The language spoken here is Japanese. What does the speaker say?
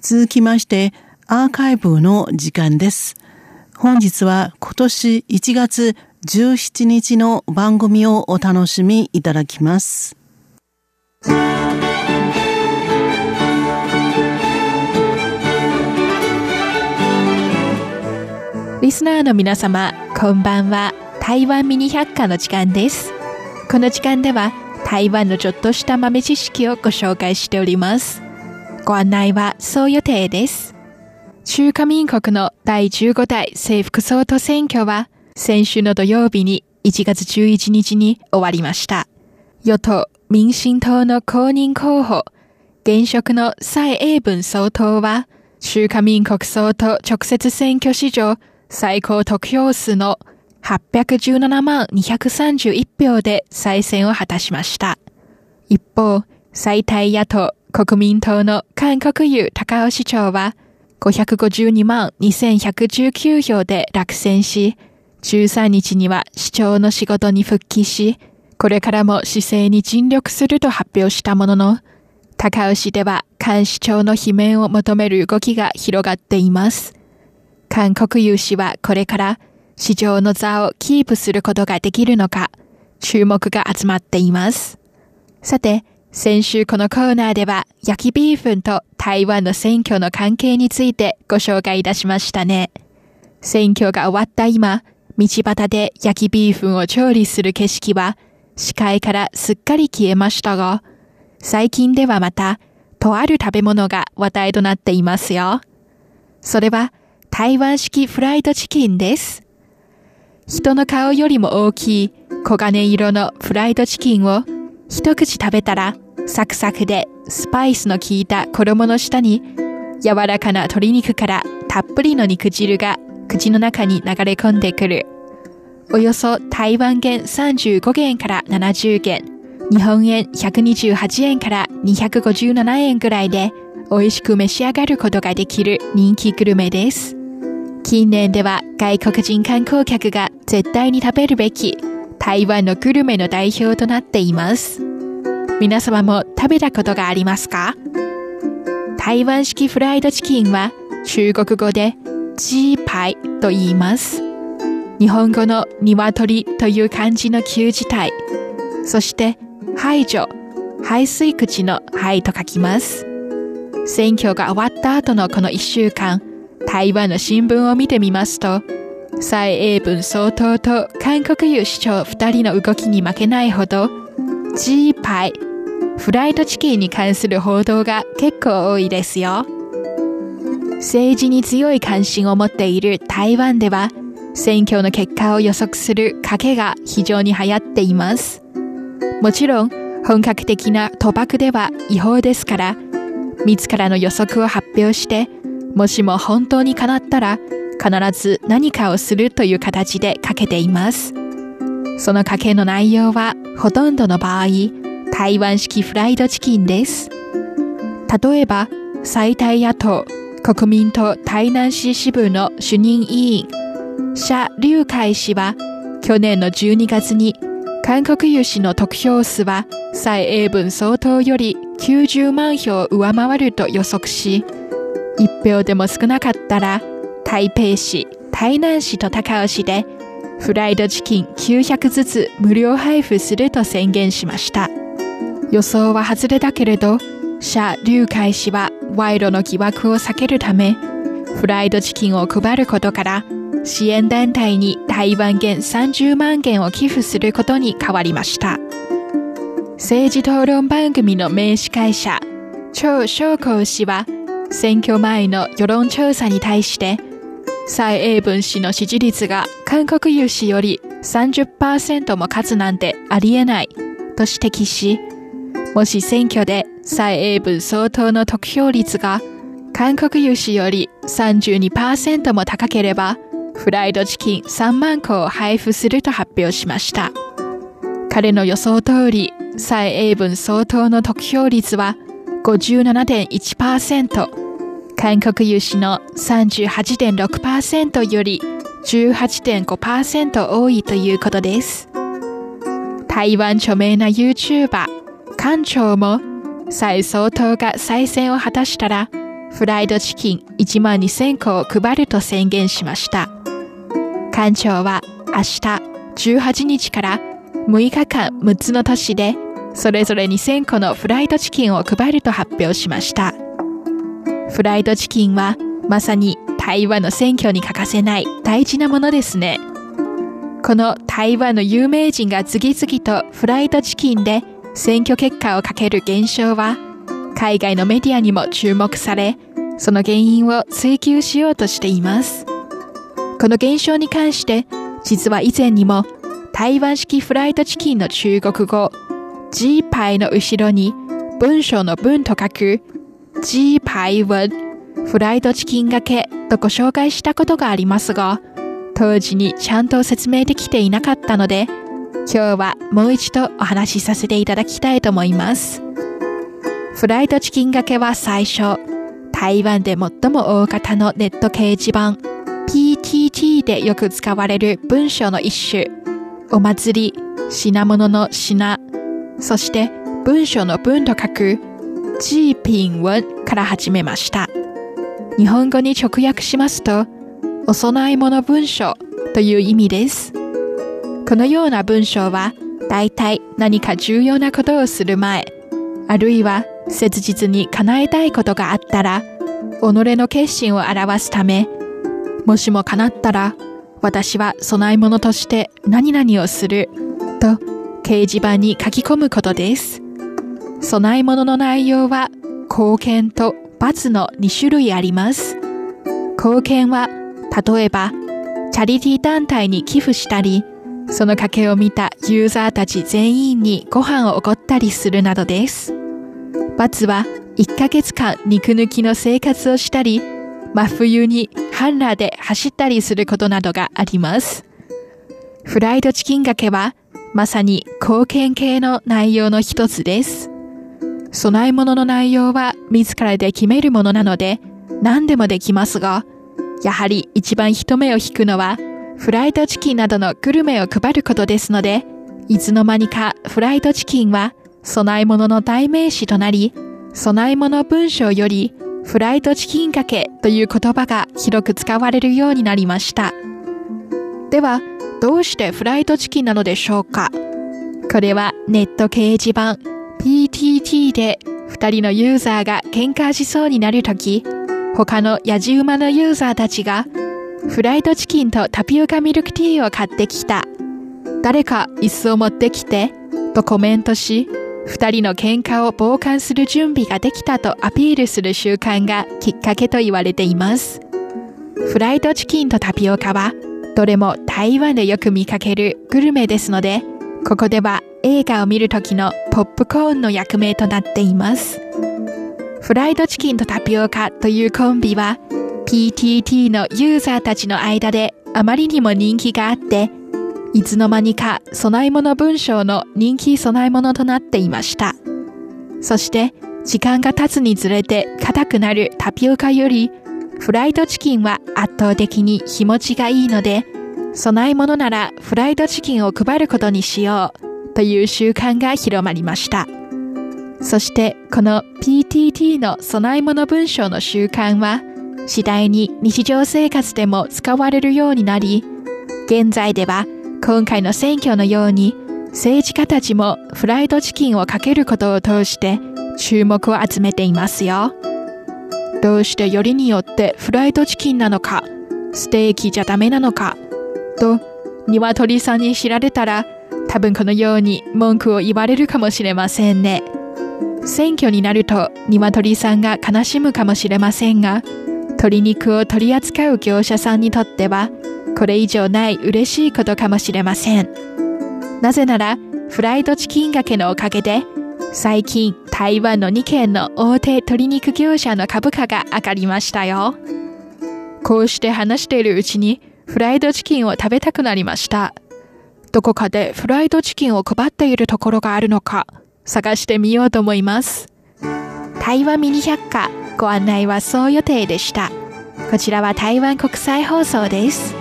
続きまして、アーカイブの時間です。本日は今年1月17日の番組をお楽しみいただきます。リスナーの皆様、こんばんは。台湾ミニ百科の時間です。この時間では台湾のちょっとした豆知識をご紹介しております。ご案内はそう予定です。中華民国の第15代政府総統選挙は先週の土曜日に1月11日に終わりました。与党民進党の公認候補、現職の蔡英文総統は中華民国総統直接選挙史上最高得票数の817万231票で再選を果たしました。一方、最大野党国民党の韓国有高尾市長は552万2119票で落選し、13日には市長の仕事に復帰し、これからも市政に尽力すると発表したものの、高尾市では菅市長の罷免を求める動きが広がっています。韓国有氏はこれから市場の座をキープすることができるのか、注目が集まっています。さて、先週このコーナーでは焼きビーフンと台湾の選挙の関係についてご紹介いたしましたね。選挙が終わった今、道端で焼きビーフンを調理する景色は視界からすっかり消えましたが、最近ではまた、とある食べ物が話題となっていますよ。それは台湾式フライドチキンです。人の顔よりも大きい黄金色のフライドチキンを一口食べたらサクサクでスパイスの効いた衣の下に柔らかな鶏肉からたっぷりの肉汁が口の中に流れ込んでくる。およそ台湾元35元から70元、日本円128円から257円ぐらいで美味しく召し上がることができる人気グルメです。近年では外国人観光客が絶対に食べるべき台湾のグルメの代表となっています。皆様も食べたことがありますか？台湾式フライドチキンは中国語でジーパイと言います。日本語の鶏という漢字の旧字体、そして排除、排水口の排と書きます。選挙が終わった後のこの一週間、台湾の新聞を見てみますと、蔡英文総統と韓国有市長二人の動きに負けないほど、ジーパイ、フライドチキンに関する報道が結構多いですよ。政治に強い関心を持っている台湾では、選挙の結果を予測する賭けが非常に流行っています。もちろん、本格的な賭博では違法ですから、自らの予測を発表してもしも本当に叶ったら必ず何かをするという形でかけています。その賭けの内容はほとんどの場合、台湾式フライドチキンです。例えば、最大野党国民党台南市支部の主任委員、謝龍海氏は去年の12月に韓国有氏の得票数は蔡英文総統より90万票上回ると予測し、一票でも少なかったら、台北市、台南市と高尾市で、フライドチキン900ずつ無料配布すると宣言しました。予想は外れたけれど、謝龍海氏は賄賂の疑惑を避けるため、フライドチキンを配ることから、支援団体に台湾元30万元を寄付することに変わりました。政治討論番組の名司会者、張翔光氏は、選挙前の世論調査に対して、蔡英文氏の支持率が韓国有氏より30%も勝つなんてありえないと指摘し、もし選挙で蔡英文総統の得票率が韓国有氏より32%も高ければ、フライドチキン3万個を配布すると発表しました。彼の予想通り、蔡英文総統の得票率は57.1%、韓国有志の38.6%より18.5%多いということです。台湾著名な YouTuber、館長も蔡総統が再選を果たしたらフライドチキン1万2000個を配ると宣言しました。館長は明日18日から6日間6つの都市でそれぞれ2000個のフライドチキンを配ると発表しました。フライドチキンはまさに台湾の選挙に欠かせない大事なものですね。この台湾の有名人が次々とフライドチキンで選挙結果をかける現象は海外のメディアにも注目されその原因を追求しようとしています。この現象に関して実は以前にも台湾式フライドチキンの中国語 G パイの後ろに文章の文と書く G パイ文フライドチキンがけとご紹介したことがありますが当時にちゃんと説明できていなかったので今日はもう一度お話しさせていただきたいと思います。フライドチキンがけは最初台湾で最も大型のネット掲示板 PTT でよく使われる文章の一種。お祭り品物の品そして文章の文と書く G ピン文から始めました。日本語に直訳しますとお供え物文章という意味です。このような文章は大体何か重要なことをする前あるいは切実に叶えたいことがあったら己の決心を表すためもしも叶ったら私は供え物として何々をすると掲示板に書き込むことです。供え物の内容は貢献と罰の2種類あります。貢献は例えばチャリティー団体に寄付したりその賭けを見たユーザーたち全員にご飯をおごったりするなどです。罰は1ヶ月間肉抜きの生活をしたり真冬にハンラーで走ったりすることなどがあります。フライドチキンがけはまさに貢献系の内容の一つです。供え物の内容は自らで決めるものなので何でもできますがやはり一番人目を引くのはフライドチキンなどのグルメを配ることですのでいつの間にかフライドチキンは供え物の代名詞となり供え物文章よりフライドチキンかけという言葉が広く使われるようになりました。ではどうしてフライドチキンなのでしょうか？これはネット掲示板 PTT で2人のユーザーが喧嘩しそうになるとき他のやじ馬のユーザーたちがフライドチキンとタピオカミルクティーを買ってきた。誰か椅子を持ってきてとコメントし2人の喧嘩を傍観する準備ができたとアピールする習慣がきっかけと言われています。フライドチキンとタピオカはどれも台湾でよく見かけるグルメですのでここでは映画を見る時のポップコーンの役名となっています。フライドチキンとタピオカというコンビは PTT のユーザーたちの間であまりにも人気があっていつの間にか供え物文章の人気供え物となっていました。そして時間が経つにつれて硬くなるタピオカよりフライドチキンは圧倒的に日持ちがいいので供え物ならフライドチキンを配ることにしようという習慣が広まりました。そしてこの PTT の供え物文章の習慣は次第に日常生活でも使われるようになり現在では今回の選挙のように政治家たちもフライドチキンをかけることを通して注目を集めていますよ。どうしてよりによってフライドチキンなのかステーキじゃダメなのかと鶏さんに知られたら多分このように文句を言われるかもしれませんね。選挙になると鶏さんが悲しむかもしれませんが鶏肉を取り扱う業者さんにとってはこれ以上ない嬉しいことかもしれません。なぜならフライドチキンがけのおかげで最近台湾の2軒の大手鶏肉業者の株価が上がりましたよ。こうして話しているうちにフライドチキンを食べたくなりました。どこかでフライドチキンを配っているところがあるのか探してみようと思います。台湾ミニ百科ご案内はそう予定でした。こちらは台湾国際放送です。